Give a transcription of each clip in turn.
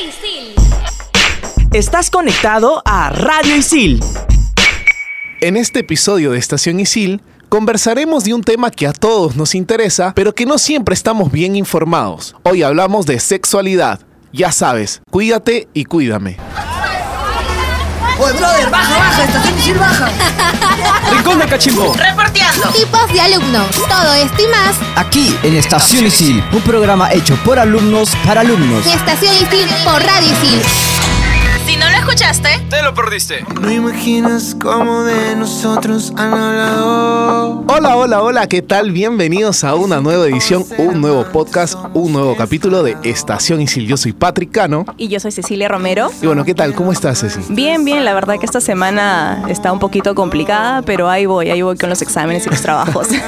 Isil. Estás conectado a Radio Isil. En este episodio de Estación Isil conversaremos de un tema que a todos nos interesa, pero que no siempre estamos bien informados. Hoy hablamos de sexualidad. Ya sabes, cuídate y cuídame. Oye, brother, baja, baja, estación Isil baja. Rincón de Cachimbo. Reporteando. Tipos de alumnos. Todo esto y más Aquí en Estación Isil, un programa hecho por alumnos para alumnos. Estación Isil por Radio Isil. Si no lo escuchaste, Te lo perdiste. No imaginas cómo de nosotros han hablado. Hola, hola, hola, ¿qué tal? Bienvenidos a una nueva edición, un nuevo podcast, un nuevo capítulo de Estación Isil. Yo soy Patrick Cano. Y yo soy Cecilia Romero. Y bueno, ¿qué tal? ¿Cómo estás, Ceci? Bien, bien, la verdad que esta semana está un poquito complicada, pero ahí voy, ahí voy con los exámenes y los trabajos.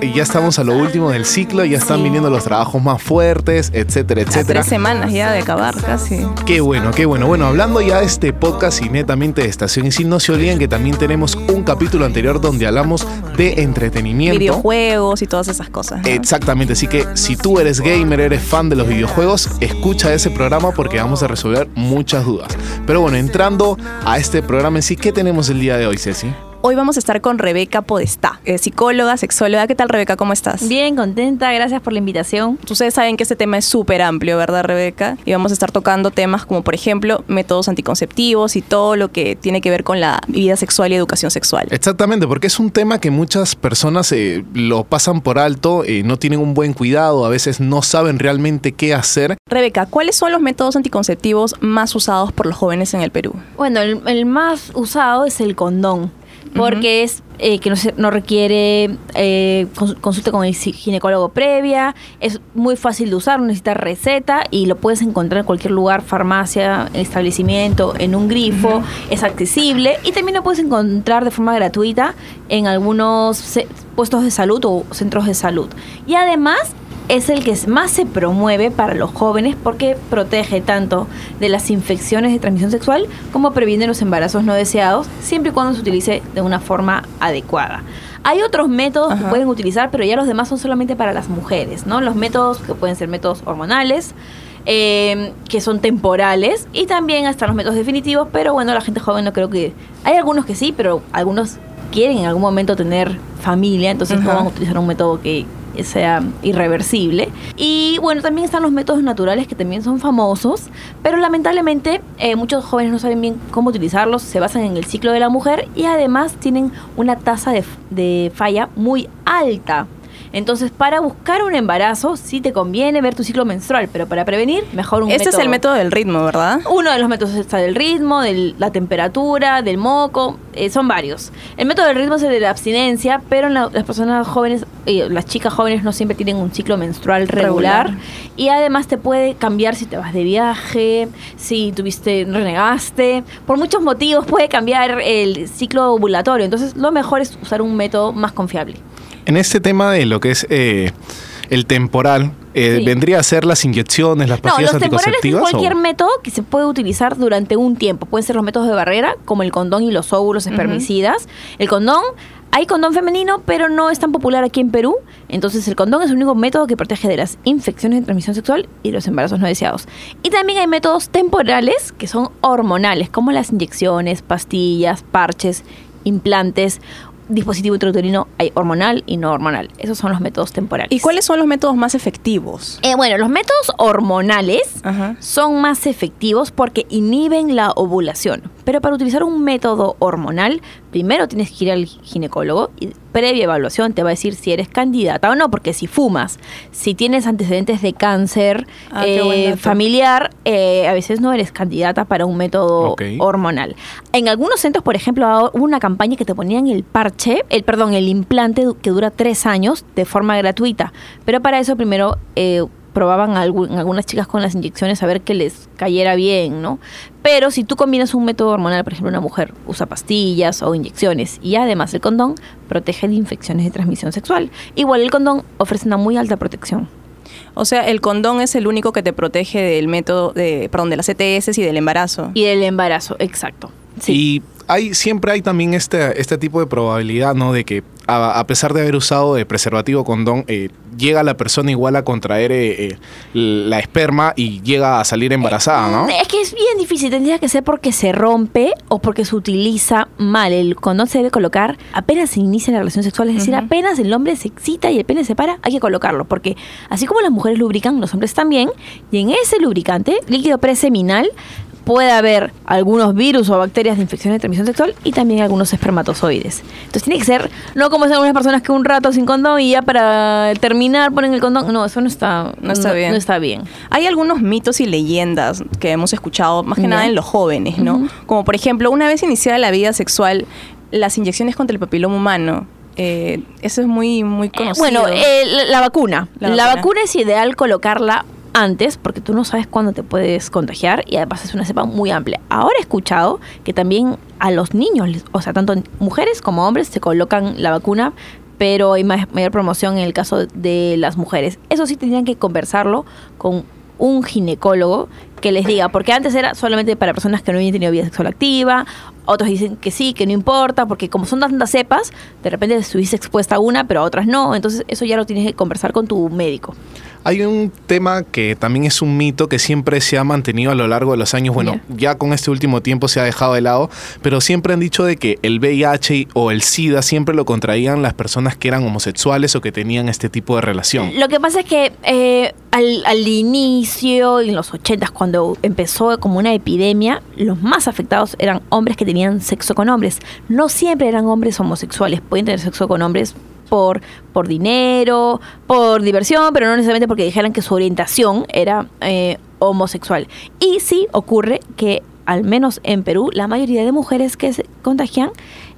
Y ya estamos a lo último del ciclo, ya están Sí. viniendo los trabajos más fuertes, etcétera, A etcétera. tres semanas ya de acabar casi. Qué bueno, qué bueno. Bueno, hablando ya de este podcast y netamente de Estación Isil, no se olviden que también tenemos un capítulo anterior donde hablamos de entretenimiento. Videojuegos y todas esas cosas. ¿no? Exactamente, así que si tú eres gamer, eres fan de los videojuegos, escucha ese programa porque vamos a resolver muchas dudas. Pero bueno, entrando a este programa en sí, ¿qué tenemos el día de hoy, Ceci? Hoy vamos a estar con Rebeca Podestá, psicóloga, sexóloga. ¿Qué tal, Rebeca? ¿Cómo estás? Bien, contenta, gracias por la invitación. Ustedes saben que este tema es súper amplio, ¿verdad, Rebeca? Y vamos a estar tocando temas como, por ejemplo, métodos anticonceptivos y todo lo que tiene que ver con la vida sexual y educación sexual. Exactamente, porque es un tema que muchas personas eh, lo pasan por alto, eh, no tienen un buen cuidado, a veces no saben realmente qué hacer. Rebeca, ¿cuáles son los métodos anticonceptivos más usados por los jóvenes en el Perú? Bueno, el, el más usado es el condón, porque es eh, que no, se- no requiere eh, cons- consulta con el gi- ginecólogo previa, es muy fácil de usar, no necesita receta y lo puedes encontrar en cualquier lugar, farmacia, establecimiento, en un grifo, es accesible y también lo puedes encontrar de forma gratuita en algunos puestos de salud o centros de salud. Y además es el que más se promueve para los jóvenes porque protege tanto de las infecciones de transmisión sexual como previene los embarazos no deseados, siempre y cuando se utilice de una forma adecuada. Hay otros métodos que pueden utilizar, pero ya los demás son solamente para las mujeres, ¿no? Los métodos que pueden ser métodos hormonales, eh, que son temporales, y también hasta los métodos definitivos, pero bueno, la gente joven no creo que... Hay algunos que sí, pero algunos quieren en algún momento tener familia, entonces no van a utilizar un método que sea irreversible. Y bueno, también están los métodos naturales que también son famosos, pero lamentablemente eh, muchos jóvenes no saben bien cómo utilizarlos, se basan en el ciclo de la mujer y además tienen una tasa de, de falla muy alta. Entonces, para buscar un embarazo, sí te conviene ver tu ciclo menstrual, pero para prevenir, mejor un Este método. es el método del ritmo, ¿verdad? Uno de los métodos está del ritmo, de la temperatura, del moco, eh, son varios. El método del ritmo es el de la abstinencia, pero en la- las personas jóvenes, eh, las chicas jóvenes no siempre tienen un ciclo menstrual regular, Regular. y además te puede cambiar si te vas de viaje, si tuviste renegaste, por muchos motivos puede cambiar el ciclo ovulatorio, entonces lo mejor es usar un método más confiable. En este tema de lo que es eh, el temporal, eh, Sí. ¿vendría a ser las inyecciones, las No, pastillas los temporales es anticonceptivas? cualquier o- método que se puede utilizar durante un tiempo. Pueden ser los métodos de barrera, como el condón y los óvulos espermicidas. El condón, hay condón femenino, pero no es tan popular aquí en Perú. Entonces el condón es el único método que protege de las infecciones de transmisión sexual y los embarazos no deseados. Y también hay métodos temporales que son hormonales, como las inyecciones, pastillas, parches, implantes. Dispositivo intrauterino hay hormonal y no hormonal. Esos son los métodos temporales. ¿Y cuáles son los métodos más efectivos? Eh, bueno, los métodos hormonales Ajá. son más efectivos porque inhiben la ovulación. Pero para utilizar un método hormonal, primero tienes que ir al ginecólogo y previa evaluación te va a decir si eres candidata o no, porque si fumas, si tienes antecedentes de cáncer Ah, eh, familiar, eh, a veces no eres candidata para un método hormonal. En algunos centros, por ejemplo, hubo una campaña que te ponían el parche, el perdón, el implante que dura tres años de forma gratuita. Pero para eso primero eh, probaban a algunas chicas con las inyecciones a ver que les cayera bien, ¿no? Pero si tú combinas un método hormonal, por ejemplo, una mujer usa pastillas o inyecciones y además el condón protege de infecciones de transmisión sexual. Igual el condón ofrece una muy alta protección. O sea, el condón es el único que te protege del método de, perdón, de las ETS y del embarazo. Y del embarazo, exacto. Sí. Y hay, siempre hay también este, este tipo de probabilidad, ¿no? De que a, a pesar de haber usado de preservativo condón, eh, llega la persona igual a contraer eh, eh, la esperma y llega a salir embarazada, ¿no? Es que es bien difícil, tendría que ser porque se rompe o porque se utiliza mal. El condón se debe colocar apenas se inicia la relación sexual, es decir, apenas el hombre se excita y el pene se para, hay que colocarlo, porque así como las mujeres lubrican, los hombres también, y en ese lubricante, líquido preseminal, puede haber algunos virus o bacterias de infección de transmisión sexual y también algunos espermatozoides. Entonces tiene que ser, no como hacen algunas personas que un rato sin condón y ya para terminar ponen el condón. No, eso no está, No está bien. No está bien. Hay algunos mitos y leyendas que hemos escuchado, más que nada en los jóvenes, ¿no? Como por ejemplo, una vez iniciada la vida sexual, las inyecciones contra el papiloma humano. eh, eso es muy, muy Eh, conocido. Bueno, eh, la, la vacuna. La vacuna. es ideal colocarla antes porque tú no sabes cuándo te puedes contagiar y además es una cepa muy amplia. Ahora he escuchado que también a los niños, o sea, tanto mujeres como hombres se colocan la vacuna, pero hay ma- mayor promoción en el caso de las mujeres. Eso sí tendrían que conversarlo con un ginecólogo que les diga, porque antes era solamente para personas que no habían tenido vida sexual activa, otros dicen que sí, que no importa, porque como son tantas cepas, de repente estuviste expuesta a una, pero a otras no, entonces eso ya lo tienes que conversar con tu médico. Hay un tema que también es un mito que siempre se ha mantenido a lo largo de los años. Bueno, ya con este último tiempo se ha dejado de lado, pero siempre han dicho de que el VIH o el SIDA siempre lo contraían las personas que eran homosexuales o que tenían este tipo de relación. Lo que pasa es que eh, al, al inicio, en los 80 cuando empezó como una epidemia, los más afectados eran hombres que tenían sexo con hombres. No siempre eran hombres homosexuales, pueden tener sexo con hombres por, por dinero, por diversión, pero no necesariamente porque dijeran que su orientación era eh, homosexual. Y sí ocurre que, al menos en Perú, la mayoría de mujeres que se contagian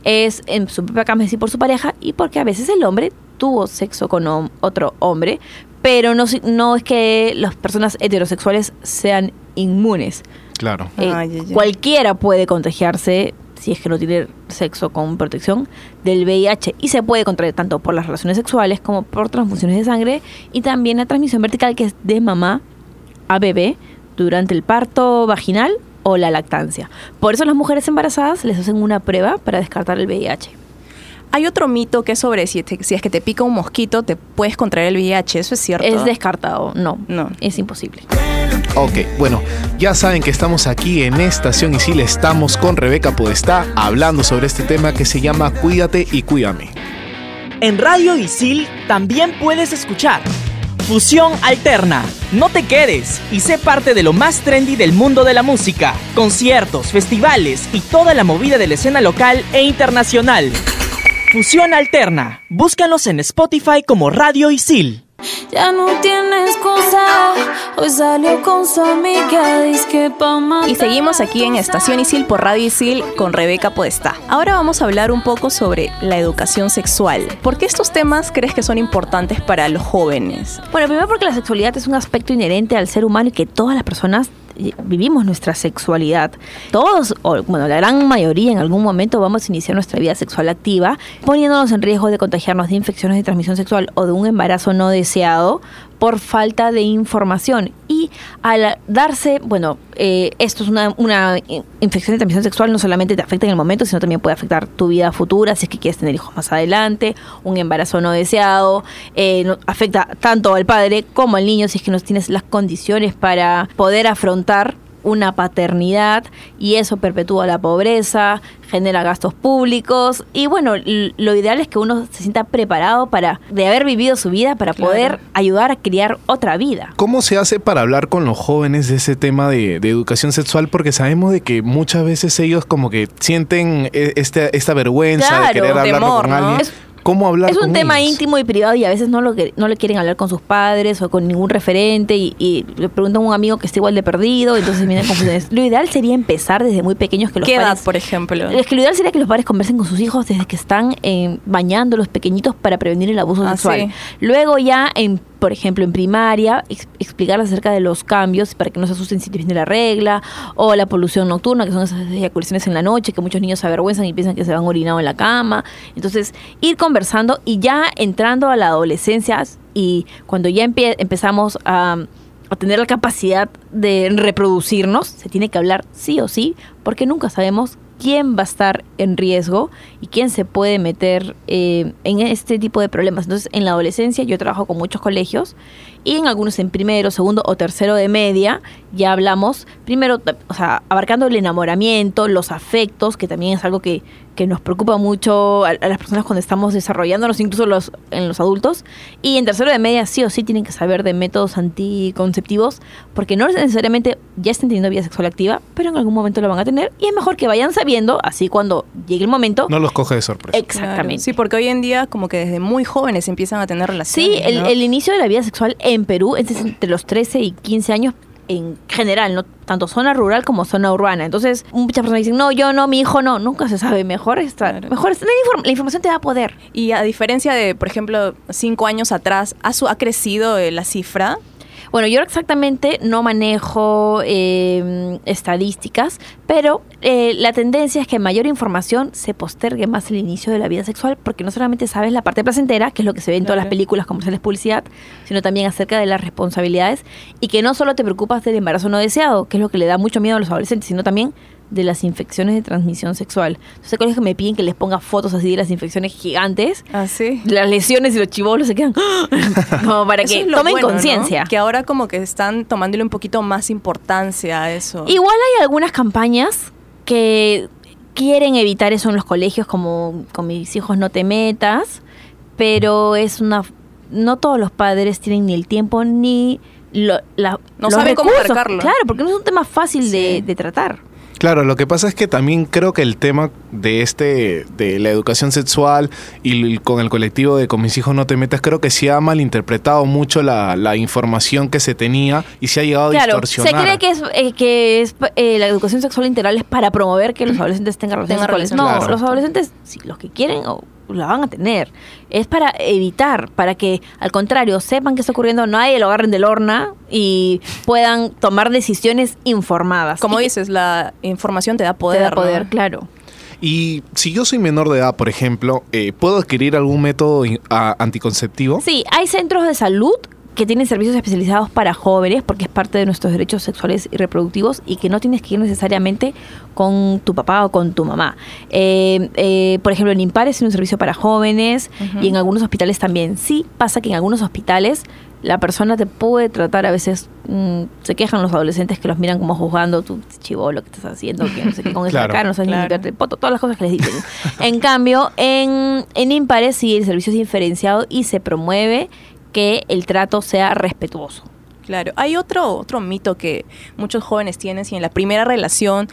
es en su propia cama, es por su pareja, y porque a veces el hombre tuvo sexo con otro hombre, pero no, no es que las personas heterosexuales sean inmunes. Claro. Eh, Ay, ay, ay. Cualquiera puede contagiarse, si es que no tiene sexo con protección, del VIH y se puede contraer tanto por las relaciones sexuales como por transfusiones de sangre y también la transmisión vertical que es de mamá a bebé durante el parto vaginal o la lactancia. Por eso las mujeres embarazadas les hacen una prueba para descartar el VIH. Hay otro mito que es sobre si, te- si es que te pica un mosquito, te puedes contraer el VIH. Eso es cierto. Es descartado, no, No. es imposible. Ok, bueno, ya saben que estamos aquí en Estación Isil, estamos con Rebeca Podestá hablando sobre este tema que se llama Cuídate y Cuídame. En Radio Isil también puedes escuchar Fusión Alterna. No te quedes y sé parte de lo más trendy del mundo de la música, conciertos, festivales y toda la movida de la escena local e internacional. Fusión Alterna. Búscanos en Spotify como Radio Isil. Ya no tiene excusa. Hoy salió con su amiga. Matar Y seguimos aquí en Estación Isil por Radio Isil con Rebeca Podestá. Ahora vamos a hablar un poco sobre la educación sexual. ¿Por qué estos temas crees que son importantes para los jóvenes? Bueno, primero porque la sexualidad es un aspecto inherente al ser humano y que todas las personas vivimos nuestra sexualidad. Todos, o bueno, la gran mayoría en algún momento vamos a iniciar nuestra vida sexual activa, poniéndonos en riesgo de contagiarnos de infecciones de transmisión sexual o de un embarazo no deseado por falta de información. Y al darse, bueno, eh, esto es una, una in- infección de transmisión sexual, no solamente te afecta en el momento, sino también puede afectar tu vida futura, si es que quieres tener hijos más adelante, un embarazo no deseado, eh, afecta tanto al padre como al niño si es que no tienes las condiciones para poder afrontar una paternidad y eso perpetúa la pobreza, genera gastos públicos y bueno, lo ideal es que uno se sienta preparado para de haber vivido su vida para Claro. poder ayudar a criar otra vida. ¿Cómo se hace para hablar con los jóvenes de ese tema de, de educación sexual? Porque sabemos de que muchas veces ellos como que sienten eh, esta, esta vergüenza de querer hablarlo temor, con ¿no? alguien. Es- ¿Cómo hablar Es un con tema ellos? íntimo y privado y a veces no lo que, no le quieren hablar con sus padres o con ningún referente y, y le preguntan a un amigo que está igual de perdido, entonces vienen confusiones. Lo ideal sería empezar desde muy pequeños que los ¿Qué edad, padres por ejemplo? Es que lo ideal sería que los padres conversen con sus hijos desde que están eh, bañando los pequeñitos para prevenir el abuso Ah, sexual. sí. Luego ya, en, por ejemplo, en primaria, ex- explicarles acerca de los cambios para que no se asusten si viene la regla, o la polución nocturna, que son esas eyaculaciones en la noche, que muchos niños se avergüenzan y piensan que se van orinado en la cama. Entonces, ir conversando y ya entrando a la adolescencia y cuando ya empezamos a a tener la capacidad de reproducirnos, se tiene que hablar sí o sí, porque nunca sabemos quién va a estar en riesgo y quién se puede meter eh, en este tipo de problemas. Entonces, en la adolescencia yo trabajo con muchos colegios y en algunos en primero, segundo o tercero de media ya hablamos, primero, o sea, abarcando el enamoramiento, los afectos, que también es algo que, que nos preocupa mucho a, a las personas cuando estamos desarrollándonos, incluso los, en los adultos. Y en tercero de media sí o sí tienen que saber de métodos anticonceptivos, porque no necesariamente ya estén teniendo vida sexual activa, pero en algún momento lo van a tener y es mejor que vayan sabiendo, así cuando llegue el momento. No los coge de sorpresa. Exactamente. Claro, Sí, porque hoy en día como que desde muy jóvenes empiezan a tener relaciones. Sí, el, ¿no? el inicio de la vida sexual en Perú es entre los 13 y 15 años en general, no tanto zona rural como zona urbana. Entonces, muchas personas dicen, no, yo no, mi hijo no. Nunca se sabe. Mejor estar. Mejor estar- la, inform- la información te da poder. Y a diferencia de, por ejemplo, cinco años atrás, ¿ha, su- ha crecido eh, la cifra? Bueno, yo exactamente no manejo eh, estadísticas, pero eh, la tendencia es que mayor información se postergue más el inicio de la vida sexual, porque no solamente sabes la parte placentera, que es lo que se ve en todas las películas comerciales publicidad, sino también acerca de las responsabilidades y que no solo te preocupas del embarazo no deseado, que es lo que le da mucho miedo a los adolescentes, sino también de las infecciones de transmisión sexual. Entonces, hay colegios que me piden que les ponga fotos así de las infecciones gigantes, Ah, sí. las lesiones y los chivolos se quedan como para que tomen bueno, ¿no? conciencia. Que ahora como que están tomándole un poquito más importancia a eso. Igual hay algunas campañas que quieren evitar eso en los colegios, como con mis hijos no te metas, pero es una... No todos los padres tienen ni el tiempo ni lo- la, No los saben cómo abarcarlo. Claro, porque no es un tema fácil de, de tratar. Claro, lo que pasa es que también creo que el tema de este, de la educación sexual y con el colectivo de con mis hijos no te metas, creo que se ha malinterpretado mucho la, la información que se tenía y se ha llegado a Claro, se distorsionar. cree que es eh, que es eh, la educación sexual integral es para promover que los adolescentes tengan relaciones sexuales. No, Claro. los adolescentes, si los que quieren, o la van a tener. Es para evitar, para que al contrario sepan qué está ocurriendo, nadie lo agarren del horna y puedan tomar decisiones informadas. Como Y que dices, la información te da poder. te da ¿no? poder, claro. Y si yo soy menor de edad, por ejemplo, eh, ¿puedo adquirir algún método anticonceptivo? Sí, hay centros de salud que tienen servicios especializados para jóvenes porque es parte de nuestros derechos sexuales y reproductivos y que no tienes que ir necesariamente con tu papá o con tu mamá. Eh, eh, por ejemplo, en Impares tiene un servicio para jóvenes y en algunos hospitales también. Sí pasa que en algunos hospitales la persona te puede tratar, a veces mm, se quejan los adolescentes que los miran como juzgando tu chivolo que estás haciendo, que no sé qué con esa Claro. cara, no sabes ni Claro. limpiarte el poto, todas las cosas que les dicen. en cambio, en, en Impares sí el servicio es diferenciado y se promueve que el trato sea respetuoso. Claro. Hay otro, otro mito que muchos jóvenes tienen, si en la primera relación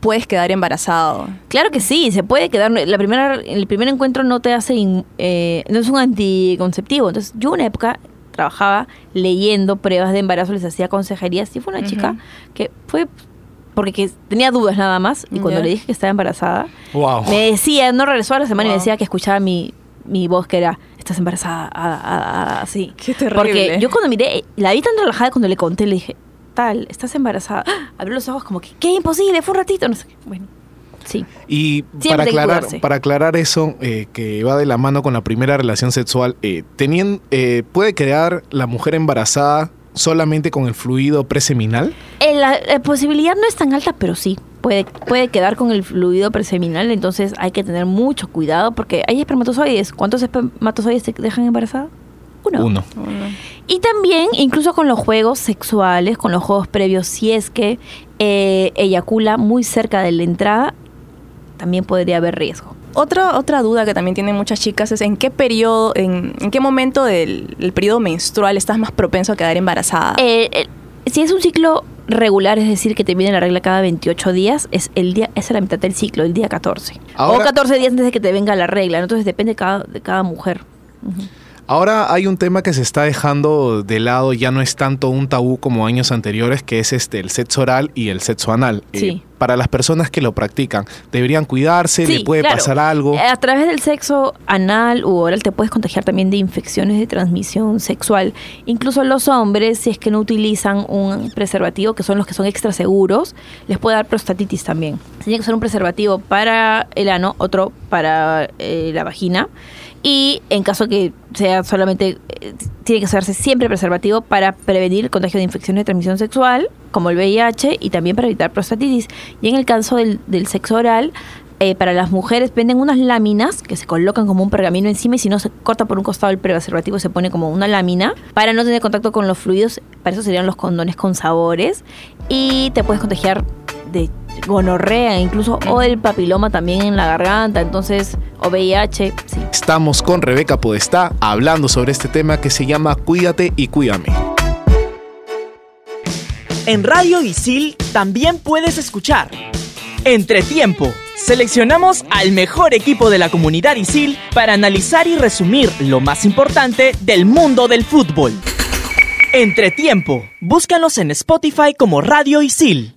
puedes quedar embarazado. Claro que sí, se puede quedar. La primera, el primer encuentro no te hace. in- eh, no es un anticonceptivo. Entonces, yo una época trabajaba leyendo pruebas de embarazo, les hacía consejerías. Y fue una chica que fue. Porque que tenía dudas nada más. Y cuando le dije que estaba embarazada, Wow. me decía, no regresó a la semana y me decía que escuchaba mi, mi voz que era, estás embarazada, ah, ah, ah", así. Qué terrible. Porque yo cuando miré, la vi tan relajada cuando le conté, le dije, tal, estás embarazada. ¡Ah! Abrió los ojos como que, qué imposible, fue un ratito, no sé qué. Bueno, sí. Y para aclarar, para aclarar eso, eh, que va de la mano con la primera relación sexual, eh, tenien- eh, ¿puede quedar la mujer embarazada solamente con el fluido preseminal? Eh, la, la posibilidad no es tan alta, pero sí. Puede, puede quedar con el fluido preseminal, entonces hay que tener mucho cuidado porque hay espermatozoides. ¿Cuántos espermatozoides te dejan embarazada? Uno. Uno. Y también, incluso con los juegos sexuales, con los juegos previos, si es que eh, eyacula muy cerca de la entrada, también podría haber riesgo. Otra, otra duda que también tienen muchas chicas es en qué periodo, en, en qué momento del el periodo menstrual estás más propenso a quedar embarazada. Eh, eh, si es un ciclo regular, es decir, que te viene la regla cada 28 días, es el día es la mitad del ciclo, el día 14. Ahora- o 14 días antes de que te venga la regla, ¿no? entonces depende de cada, de cada mujer. Ujú. Ahora hay un tema que se está dejando de lado, ya no es tanto un tabú como años anteriores, que es este el sexo oral y el sexo anal. Eh, Sí. para las personas que lo practican, ¿deberían cuidarse? ¿Le Sí, puede claro. pasar algo? A través del sexo anal u oral te puedes contagiar también de infecciones de transmisión sexual. Incluso los hombres, si es que no utilizan un preservativo, que son los que son extra seguros, les puede dar prostatitis también. Tiene que ser un preservativo para el ano, otro para eh, la vagina. Y en caso que sea solamente, eh, tiene que usarse siempre preservativo para prevenir el contagio de infecciones de transmisión sexual como el VIH, y también para evitar prostatitis. Y en el caso del, del sexo oral, eh, para las mujeres venden unas láminas que se colocan como un pergamino encima y si no se corta por un costado el preservativo se pone como una lámina para no tener contacto con los fluidos. Para eso serían los condones con sabores y te puedes contagiar de gonorrea incluso o del papiloma también en la garganta, entonces o VIH, sí. Estamos con Rebeca Podestá hablando sobre este tema que se llama Cuídate y Cuídame. En Radio Isil también puedes escuchar Entretiempo. Seleccionamos al mejor equipo de la comunidad ISIL para analizar y resumir lo más importante del mundo del fútbol. Entretiempo. Búscanos en Spotify como Radio Isil.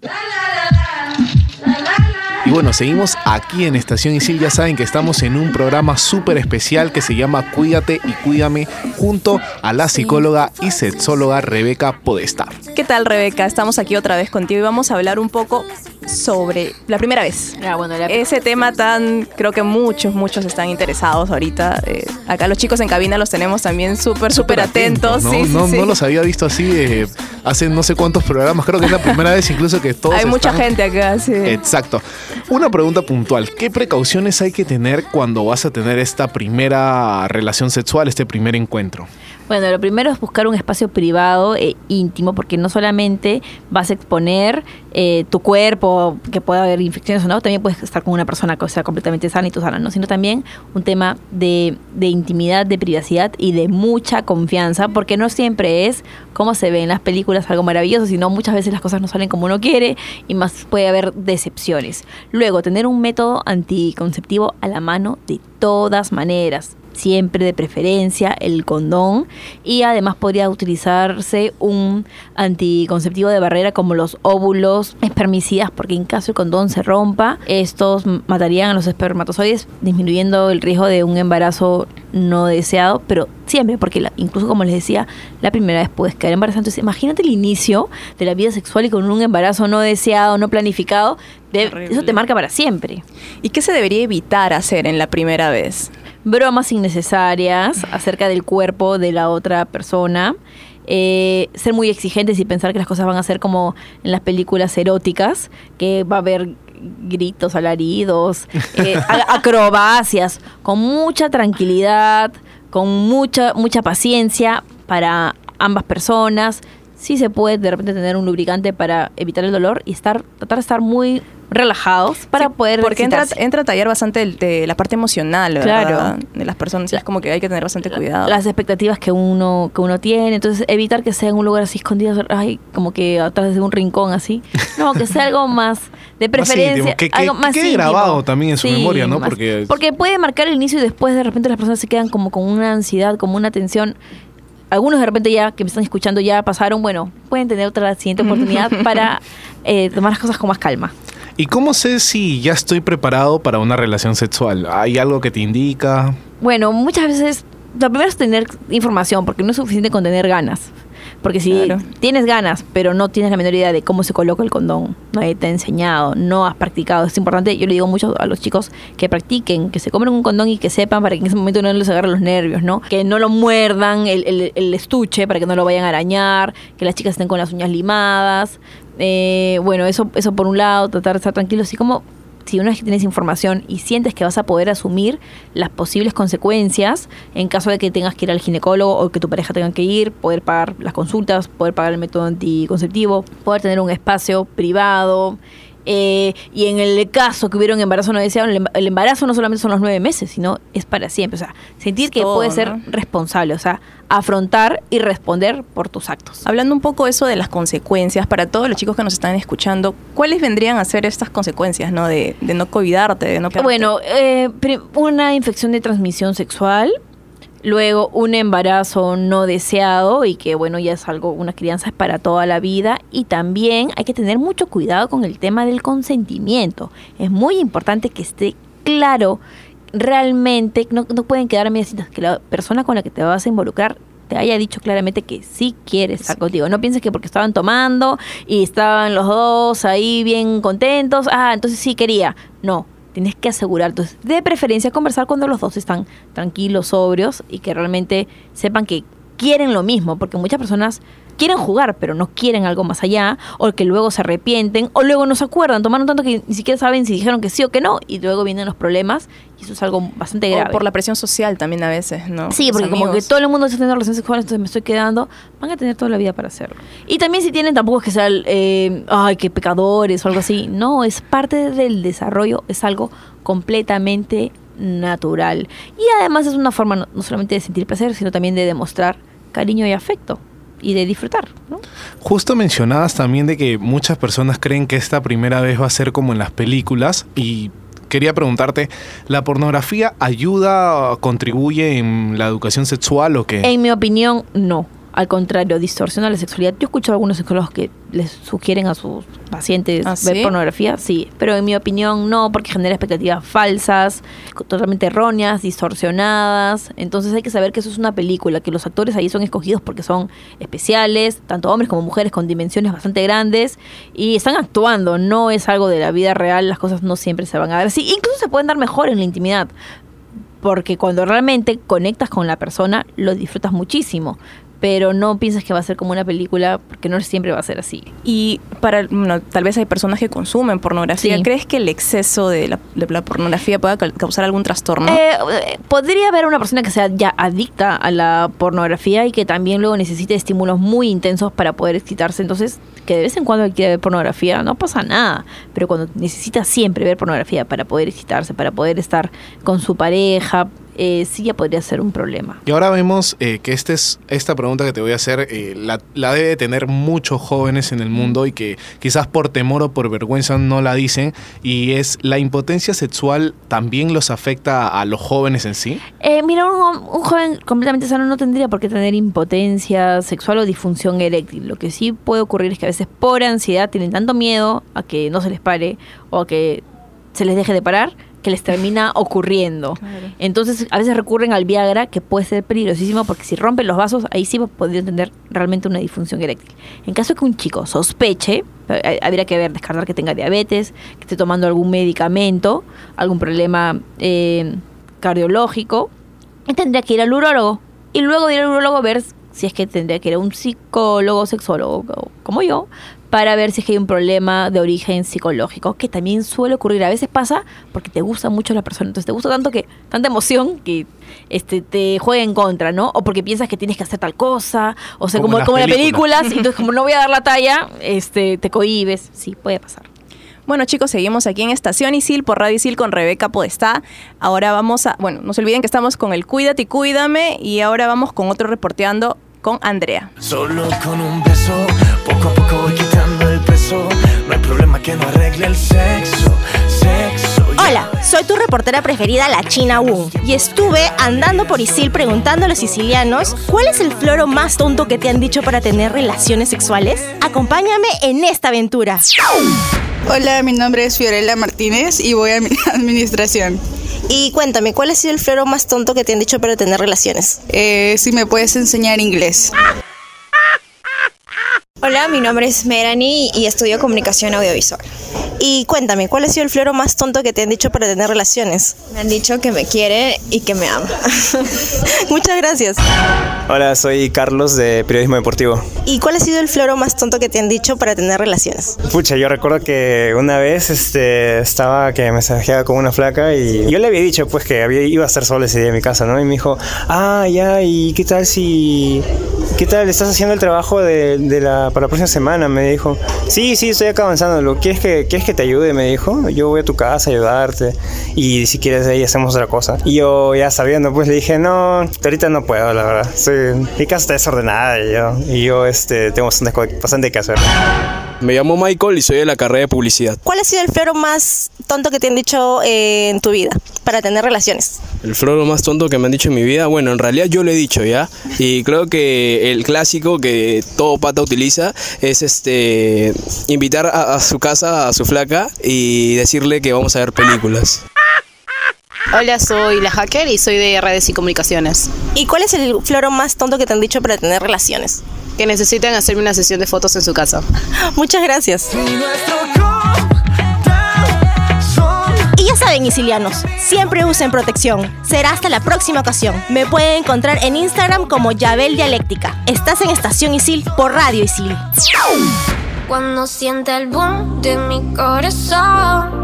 Y bueno, seguimos aquí en Estación Isil. Ya saben que estamos en un programa súper especial que se llama Cuídate y Cuídame junto a la psicóloga y sexóloga Rebeca Podestar. ¿Qué tal, Rebeca? Estamos aquí otra vez contigo y vamos a hablar un poco sobre la primera vez. Ah, bueno, la- Ese tema tan, creo que muchos, muchos están interesados ahorita. Eh, acá los chicos en cabina los tenemos también súper, súper atentos. ¿no? Sí, sí, no, sí. no los había visto así eh, hace no sé cuántos programas. Creo que es la primera vez incluso que todos Hay mucha gente acá, sí. Exacto. Una pregunta puntual. ¿Qué precauciones hay que tener cuando vas a tener esta primera relación sexual, este primer encuentro? Bueno, lo primero es buscar un espacio privado e íntimo, porque no solamente vas a exponer eh, tu cuerpo, que pueda haber infecciones o no, también puedes estar con una persona que sea completamente sana y tú sana, ¿no? Sino también un tema de, de intimidad, de privacidad y de mucha confianza, porque no siempre es como se ve en las películas algo maravilloso, sino muchas veces las cosas no salen como uno quiere y más puede haber decepciones. Luego, tener un método anticonceptivo a la mano de todas maneras siempre de preferencia el condón y además podría utilizarse un anticonceptivo de barrera como los óvulos espermicidas porque en caso el condón se rompa estos matarían a los espermatozoides disminuyendo el riesgo de un embarazo no deseado pero siempre porque la- incluso como les decía la primera vez puedes quedar embarazada. Entonces imagínate el inicio de la vida sexual y con un embarazo no deseado no planificado de- eso te marca para siempre. ¿Y qué se debería evitar hacer en la primera vez? Bromas innecesarias acerca del cuerpo de la otra persona. eh, ser muy exigentes y pensar que las cosas van a ser como en las películas eróticas, que va a haber gritos, alaridos, eh, acrobacias, con mucha tranquilidad, con mucha, mucha paciencia para ambas personas. Sí se puede de repente tener un lubricante para evitar el dolor y estar, tratar de estar muy relajados para Sí, poder Porque entra, entra a tallar bastante el- de la parte emocional, ¿verdad? Claro. De las personas. Es como que hay que tener bastante cuidado. las expectativas que uno que uno tiene entonces evitar que sea en un lugar así escondido ay como que atrás de un rincón así no que sea algo más de preferencia íntimo, que- que- algo que más quede íntimo. grabado también en su memoria, ¿no? más- Porque- porque puede marcar el inicio y después de repente las personas se quedan como con una ansiedad como una tensión algunos de repente ya que me están escuchando ya pasaron bueno pueden tener otra siguiente oportunidad para eh, tomar las cosas con más calma ¿Y cómo sé si ya estoy preparado para una relación sexual? ¿Hay algo que te indica? Bueno, muchas veces lo primero es tener información, porque no es suficiente con tener ganas. Porque si Claro. tienes ganas, pero no tienes la menor idea de cómo se coloca el condón, nadie te ha enseñado, no has practicado, es importante, yo le digo mucho a los chicos que practiquen, que se compren un condón y que sepan para que en ese momento no les agarre los nervios, ¿no? Que no lo muerdan el, el- el estuche para que no lo vayan a arañar, que las chicas estén con las uñas limadas. Eh, bueno, eso, eso por un lado, tratar de estar tranquilos y como si una vez que tienes información y sientes que vas a poder asumir las posibles consecuencias en caso de que tengas que ir al ginecólogo o que tu pareja tenga que ir, poder pagar las consultas, poder pagar el método anticonceptivo, poder tener un espacio privado. Eh, y en el caso que hubiera un embarazo no deseado, el em- embarazo no solamente son los nueve meses, sino es para siempre. O sea, sentir que puedes ser responsable, o sea, afrontar y responder por tus actos. Hablando un poco eso de las consecuencias, para todos los chicos que nos están escuchando, ¿cuáles vendrían a ser estas consecuencias, no? De, de no cuidarte, de no... Bueno, eh, una infección de transmisión sexual, luego un embarazo no deseado y que bueno ya es algo, una crianza es para toda la vida y también hay que tener mucho cuidado con el tema del consentimiento. Es muy importante que esté claro realmente, no, no pueden quedar medias que la persona con la que te vas a involucrar te haya dicho claramente que sí quiere estar contigo. No pienses que porque estaban tomando y estaban los dos ahí bien contentos, ah, entonces sí quería. No, tienes que asegurar. Entonces, de preferencia conversar cuando los dos están tranquilos, sobrios y que realmente sepan que quieren lo mismo, porque muchas personas quieren jugar, pero no quieren algo más allá, o que luego se arrepienten, o luego no se acuerdan, tomaron tanto que ni siquiera saben si dijeron que sí o que no, y luego vienen los problemas, y eso es algo bastante grave. O por la presión social también a veces, ¿no? Sí, Los porque como que todo el mundo está teniendo relaciones sexuales, entonces me estoy quedando, van a tener toda la vida para hacerlo. Y también si tienen, tampoco es que sean, eh, ay, que pecadores o algo así. No, es parte del desarrollo, es algo completamente natural. Y además es una forma no, no solamente de sentir placer, sino también de demostrar cariño y afecto y de disfrutar, ¿no? Justo mencionabas también de que muchas personas creen que esta primera vez va a ser como en las películas y quería preguntarte, ¿la pornografía ayuda, contribuye en la educación sexual o qué? En mi opinión, no. Al contrario, distorsiona la sexualidad. Yo escucho a algunos psicólogos que les sugieren a sus pacientes ¿Ah, ver sí? pornografía, sí, pero en mi opinión no, porque genera expectativas falsas, totalmente erróneas, distorsionadas. Entonces hay que saber que eso es una película, que los actores ahí son escogidos porque son especiales, tanto hombres como mujeres con dimensiones bastante grandes y están actuando, no es algo de la vida real, las cosas no siempre se van a dar así, incluso se pueden dar mejor en la intimidad porque cuando realmente conectas con la persona lo disfrutas muchísimo pero no pienses que va a ser como una película porque no siempre va a ser así Y para, bueno, tal vez hay personas que consumen pornografía. Sí. ¿Crees que el exceso de la, de la pornografía pueda ca- causar algún trastorno? Eh, eh, podría haber una persona que sea ya adicta a la pornografía y que también luego necesite estímulos muy intensos para poder excitarse. Entonces, que de vez en cuando quiera ver pornografía, no pasa nada. Pero cuando necesita siempre ver pornografía para poder excitarse, para poder estar con su pareja, eh, sí ya podría ser un problema. Y ahora vemos eh, que este es, esta pregunta que te voy a hacer eh, la, la debe tener muchos jóvenes en el mundo y que quizás por temor o por vergüenza no la dicen. Y es, ¿la impotencia sexual también los afecta a los jóvenes en sí? Eh, mira, un, un joven completamente sano no tendría por qué tener impotencia sexual o disfunción eréctil. Lo que sí puede ocurrir es que a veces por ansiedad tienen tanto miedo a que no se les pare o a que se les deje de parar que les termina ocurriendo. Entonces, a veces recurren al Viagra, que puede ser peligrosísimo porque si rompen los vasos, ahí sí podría tener realmente una disfunción eréctil. En caso de que un chico sospeche, eh, habría que ver, descartar que tenga diabetes, que esté tomando algún medicamento, algún problema eh, cardiológico, tendría que ir al urólogo. Y luego de ir al urólogo ver si es que tendría que ir a un psicólogo, sexólogo, como yo, para ver si es que hay un problema de origen psicológico, que también suele ocurrir. A veces pasa porque te gusta mucho la persona, entonces te gusta tanto que, tanta emoción que este te juega en contra, ¿no? O porque piensas que tienes que hacer tal cosa, o sea, Como como, como en las películas. películas, y entonces como no voy a dar la talla, este te cohibes. Sí, puede pasar. Bueno, chicos, seguimos aquí en Estación Isil por Radio Isil con Rebeca Podestá. Ahora vamos a, bueno, no se olviden que estamos con el Cuídate y Cuídame y ahora vamos con otro reporteando con Andrea. Solo con un beso, poco a poco No hay problema que no arregle el sexo, Hola, soy tu reportera preferida, la China Wu. Y estuve andando por Isil preguntando a los sicilianos cuál es el floro más tonto que te han dicho para tener relaciones sexuales. Acompáñame en esta aventura. Hola, mi nombre es Fiorella Martínez y voy a mi- administración. Y cuéntame, ¿cuál ha sido el floro más tonto que te han dicho para tener relaciones? Eh, si me puedes enseñar inglés. Hola, mi nombre es Melanie y estudio comunicación audiovisual. Y cuéntame, ¿cuál ha sido el floro más tonto que te han dicho para tener relaciones? Me han dicho que me quiere y que me ama. Muchas gracias. Hola, soy Carlos de Periodismo Deportivo. ¿Y cuál ha sido el floro más tonto que te han dicho para tener relaciones? Pucha, yo recuerdo que una vez este, estaba que me mensajeaba con una flaca y yo le había dicho pues que había, iba a estar solo ese día en mi casa, ¿no? Y me dijo, ah, ya, ¿y qué tal si... ¿Qué tal? ¿Estás haciendo el trabajo de, de la, para la próxima semana? Me dijo. Sí, sí, estoy acá avanzando. ¿Quieres que, ¿Quieres que te ayude? Me dijo. Yo voy a tu casa a ayudarte. Y si quieres ahí hacemos otra cosa. Y yo ya sabiendo, pues le dije, no, ahorita no puedo, la verdad. Estoy- mi casa está desordenada y yo, y yo este, tengo bastante, bastante que hacer. Me llamo Michael y soy de la carrera de publicidad. ¿Cuál ha sido el floro más tonto que te han dicho eh, en tu vida para tener relaciones? El floro más tonto que me han dicho en mi vida, bueno, en realidad yo lo he dicho ya. Y creo que el clásico que todo pata utiliza es este invitar a, a su casa a su flaca y decirle que vamos a ver películas. Hola, soy la hacker y soy de redes y comunicaciones. ¿Y cuál es el floro más tonto que te han dicho para tener relaciones? Que necesitan hacerme una sesión de fotos en su casa. Muchas gracias. Y Ya saben, isilianos, siempre usen protección. Será hasta la próxima ocasión. Me pueden encontrar en Instagram como Yabel Dialéctica. Estás en Estación Isil por Radio Isil. Cuando sienta el boom de mi corazón,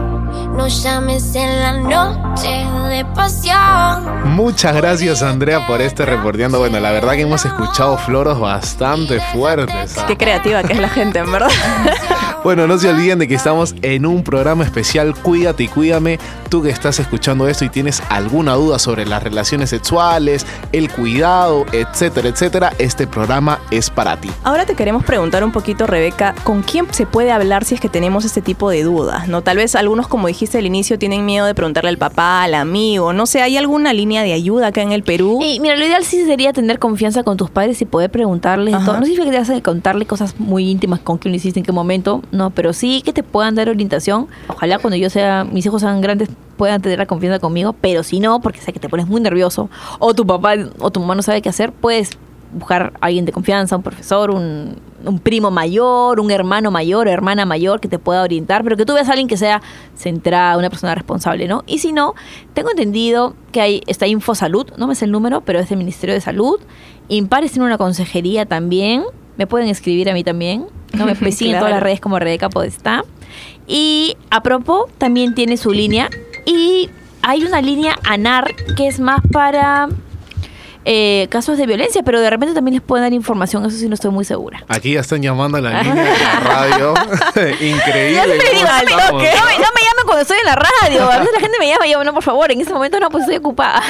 no llames en la noche de pasión. Muchas gracias Andrea por este reporteando. Bueno, la verdad que hemos escuchado floros bastante fuertes. ¿ah? Qué creativa que es la gente, en verdad. Bueno, no se olviden de que estamos en un programa especial Cuídate y Cuídame. Tú que estás escuchando esto y tienes alguna duda sobre las relaciones sexuales, el cuidado, etcétera, etcétera, este programa es para ti. Ahora te queremos preguntar un poquito, Rebeca, ¿con quién se puede hablar si es que tenemos este tipo de dudas? ¿No? Tal vez algunos, como dijiste al inicio, tienen miedo de preguntarle al papá, al amigo. No sé, ¿hay alguna línea de ayuda acá en el Perú? Y mira, lo ideal sí sería tener confianza con tus padres y poder preguntarles todo. No significa que te vas a contarle cosas muy íntimas con quién lo hiciste, en qué momento, no, pero sí que te puedan dar orientación. Ojalá cuando yo sea, mis hijos sean grandes puedan tener la confianza conmigo, pero si no, porque sé que te pones muy nervioso o tu papá o tu mamá no sabe qué hacer, puedes buscar a alguien de confianza, un profesor, un, primo mayor, un hermano mayor, hermana mayor que te pueda orientar, pero que tú veas a alguien que sea centrada, una persona responsable, ¿no? Y si no, tengo entendido que hay está Infosalud, no me sé el número, pero es del Ministerio de Salud. Impares tiene una consejería también, me pueden escribir a mí también, no me siguen en todas las redes como Rebeca Podestá. Y Apropo también tiene su línea y hay una línea ANAR que es más para eh, casos de violencia, pero de repente también les pueden dar información, eso sí no estoy muy segura. Aquí ya están llamando a la línea de la radio. Increíble. Ya siempre cómo digo, no, me- estamos, no me, no me llamen cuando estoy en la radio. A veces la gente me llama y yo, no, por favor, en ese momento no, pues estoy ocupada.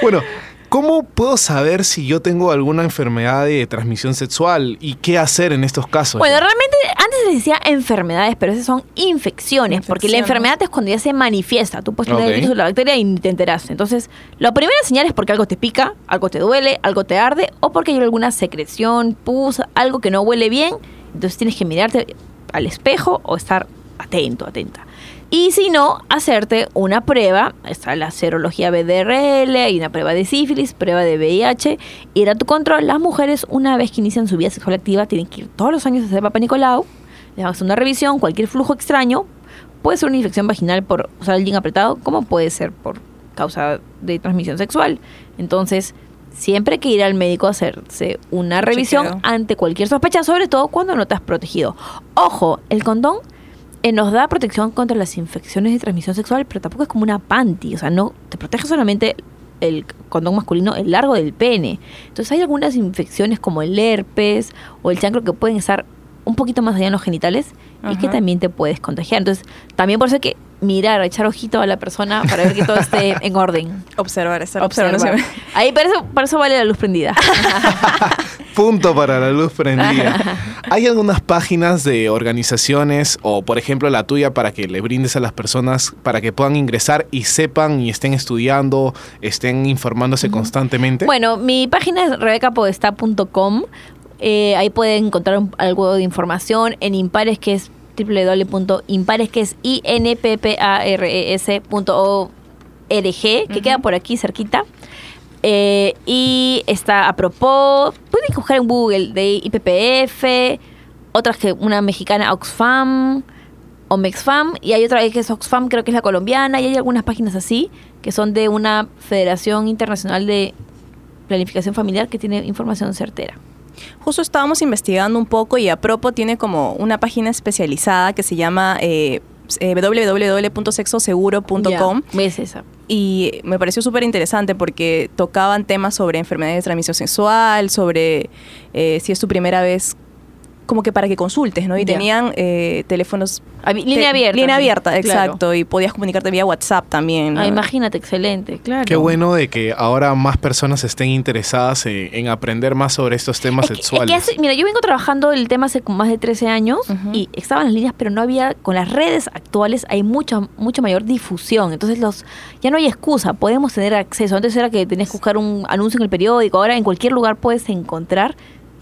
Bueno, ¿cómo puedo saber si yo tengo alguna enfermedad de transmisión sexual y qué hacer en estos casos? Bueno, realmente antes se decía enfermedades, pero esas son infecciones, porque la enfermedad es cuando ya se manifiesta. Tú puedes tener el virus o la bacteria y ni te enteras. Entonces, la primera señal es porque algo te pica, algo te duele, algo te arde, o porque hay alguna secreción, pus, algo que no huele bien. Entonces tienes que mirarte al espejo o estar atento, atenta. Y si no, hacerte una prueba, está la serología BDRL, hay una prueba de sífilis, prueba de VIH, ir a tu control. Las mujeres, una vez que inician su vida sexual activa, tienen que ir todos los años a hacer Papa Nicolau, les hacer una revisión, cualquier flujo extraño, puede ser una infección vaginal por usar el jean apretado, como puede ser por causa de transmisión sexual. Entonces, siempre hay que ir al médico a hacerse una revisión Chequeo. ante cualquier sospecha, sobre todo cuando no te has protegido. Ojo, el condón eh, nos da protección contra las infecciones de transmisión sexual, pero tampoco es como una panty, o sea, no te protege solamente el condón masculino, el largo del pene. Entonces hay algunas infecciones como el herpes o el chancro que pueden estar un poquito más allá en los genitales y que Ajá. también te puedes contagiar. Entonces, también por eso hay que mirar, echar ojito a la persona para ver que todo esté en orden. Observar, estar Observar. observando. Ahí para eso, para eso vale la luz prendida. Punto para la luz prendida. ¿Hay algunas páginas de organizaciones o, por ejemplo, la tuya para que le brindes a las personas para que puedan ingresar y sepan y estén estudiando, estén informándose constantemente? Bueno, mi página es rebecapodesta.com. Eh, ahí pueden encontrar un- algo de información en Impares, que es www.impares, que es inppares.org, que queda por aquí cerquita. Eh, y está a propósito, pueden buscar en Google de IPPF, otras que una mexicana Oxfam o Mexfam, y hay otra que es Oxfam, creo que es la colombiana, y hay algunas páginas así que son de una Federación Internacional de Planificación Familiar que tiene información certera. Justo estábamos investigando un poco y Apropo tiene como una página especializada que se llama eh, eh, www.sexoseguro.com. ¿Ves esa? Y me pareció súper interesante porque tocaban temas sobre enfermedades de transmisión sexual, sobre eh, si es tu primera vez, como que para que consultes, ¿no? Y tenían eh, teléfonos... Abi- línea abierta, Línea sí, abierta, claro. exacto. Y podías comunicarte vía WhatsApp también. ¿no? Ah, imagínate, excelente, claro. Qué bueno de que ahora más personas estén interesadas en, en aprender más sobre estos temas Es que sexuales. hace- mira, yo vengo trabajando el tema hace como más de 13 años y estaban las líneas, pero no había, con las redes actuales hay mucha, mucha mayor difusión. Entonces los ya no hay excusa, podemos tener acceso. Antes era que tenías que buscar un anuncio en el periódico, ahora en cualquier lugar puedes encontrar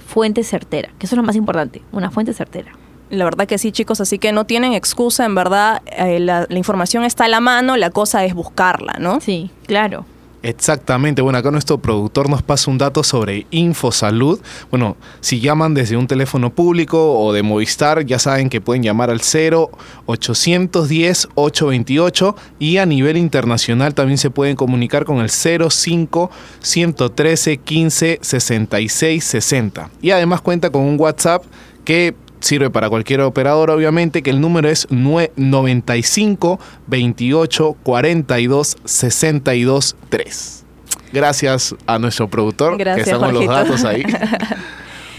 fuente certera, que eso es lo más importante, una fuente certera. La verdad que sí, chicos, así que no tienen excusa, en verdad, eh, la, la información está a la mano, la cosa es buscarla, ¿no? Sí, claro. Exactamente, bueno, acá nuestro productor nos pasa un dato sobre Infosalud. Bueno, si llaman desde un teléfono público o de Movistar, ya saben que pueden llamar al 0810-828 y a nivel internacional también se pueden comunicar con el 05-113-15-66-60. Y además cuenta con un WhatsApp que sirve para cualquier operador, obviamente, que el número es 95 28 42 62 3. Gracias a nuestro productor, Gracias, que están con los datos ahí.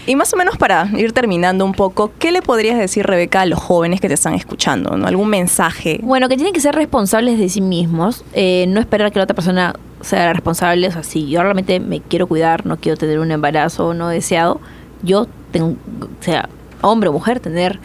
Y más o menos para ir terminando un poco, ¿qué le podrías decir, Rebeca, a los jóvenes que te están escuchando? ¿no? ¿Algún mensaje? Bueno, que tienen que ser responsables de sí mismos, eh, no esperar que la otra persona sea responsable. O sea, si yo realmente me quiero cuidar, no quiero tener un embarazo no deseado, yo tengo, o sea, hombre o mujer, tener,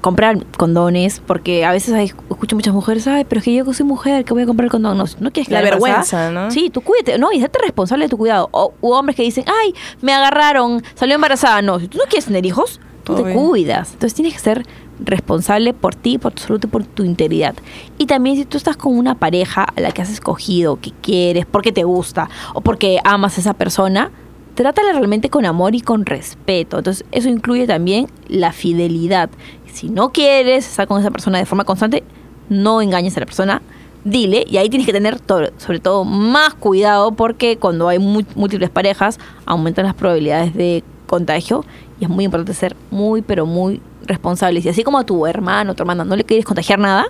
comprar condones, porque a veces hay, escucho muchas mujeres, ay, pero es que yo soy mujer, que voy a comprar el condón. No, no quieres La quedar embarazada. vergüenza, ¿no? Sí, tú cuídate, no, y hazte responsable de tu cuidado. O u hombres que dicen, ay, me agarraron, salió embarazada. No, si tú no quieres tener hijos, tú te cuidas. Entonces tienes que ser responsable por ti, por tu salud y por tu integridad. Y también si tú estás con una pareja a la que has escogido, que quieres, porque te gusta o porque amas a esa persona, trátala realmente con amor y con respeto. Entonces eso incluye también la fidelidad. Si no quieres estar con esa persona de forma constante, no engañes a la persona. Dile, y ahí tienes que tener sobre todo más cuidado porque cuando hay múltiples parejas aumentan las probabilidades de contagio y es muy importante ser muy pero muy responsables. Y así como a tu hermano tu hermana no le quieres contagiar nada,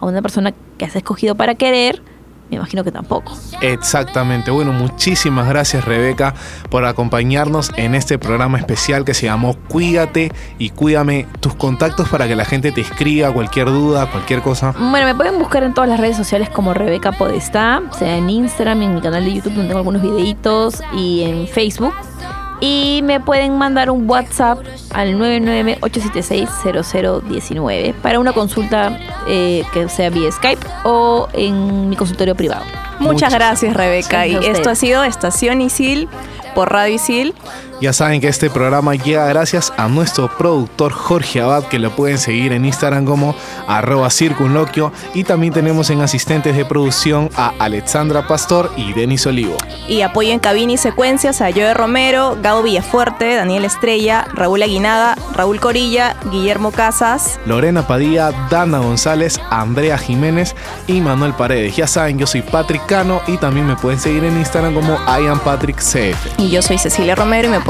a una persona que has escogido para querer, me imagino que tampoco. Exactamente. Bueno, muchísimas gracias Rebeca por acompañarnos en este programa especial que se llamó Cuídate y cuídame tus contactos para que la gente te escriba cualquier duda, cualquier cosa. Bueno, me pueden buscar en todas las redes sociales como Rebeca Podestá, sea en Instagram, en mi canal de YouTube donde tengo algunos videitos y en Facebook. Y me pueden mandar un WhatsApp al 998760019 para una consulta eh, que sea vía Skype o en mi consultorio privado. Muchas gracias, Rebeca. Y Gracias esto ha sido Estación Isil por Radio Isil. Ya saben que este programa llega gracias a nuestro productor Jorge Abad, que lo pueden seguir en Instagram como arroba circunloquio. Y también tenemos en asistentes de producción a Alexandra Pastor y Denis Olivo. Y apoyo en cabina y secuencias a Joe Romero, Gabo Villafuerte, Daniel Estrella, Raúl Aguinaga, Raúl Corilla, Guillermo Casas. Lorena Padilla, Dana González, Andrea Jiménez y Manuel Paredes. Ya saben, yo soy Patrick Cano y también me pueden seguir en Instagram como IamPatrickCF. Y yo soy Cecilia Romero y me pueden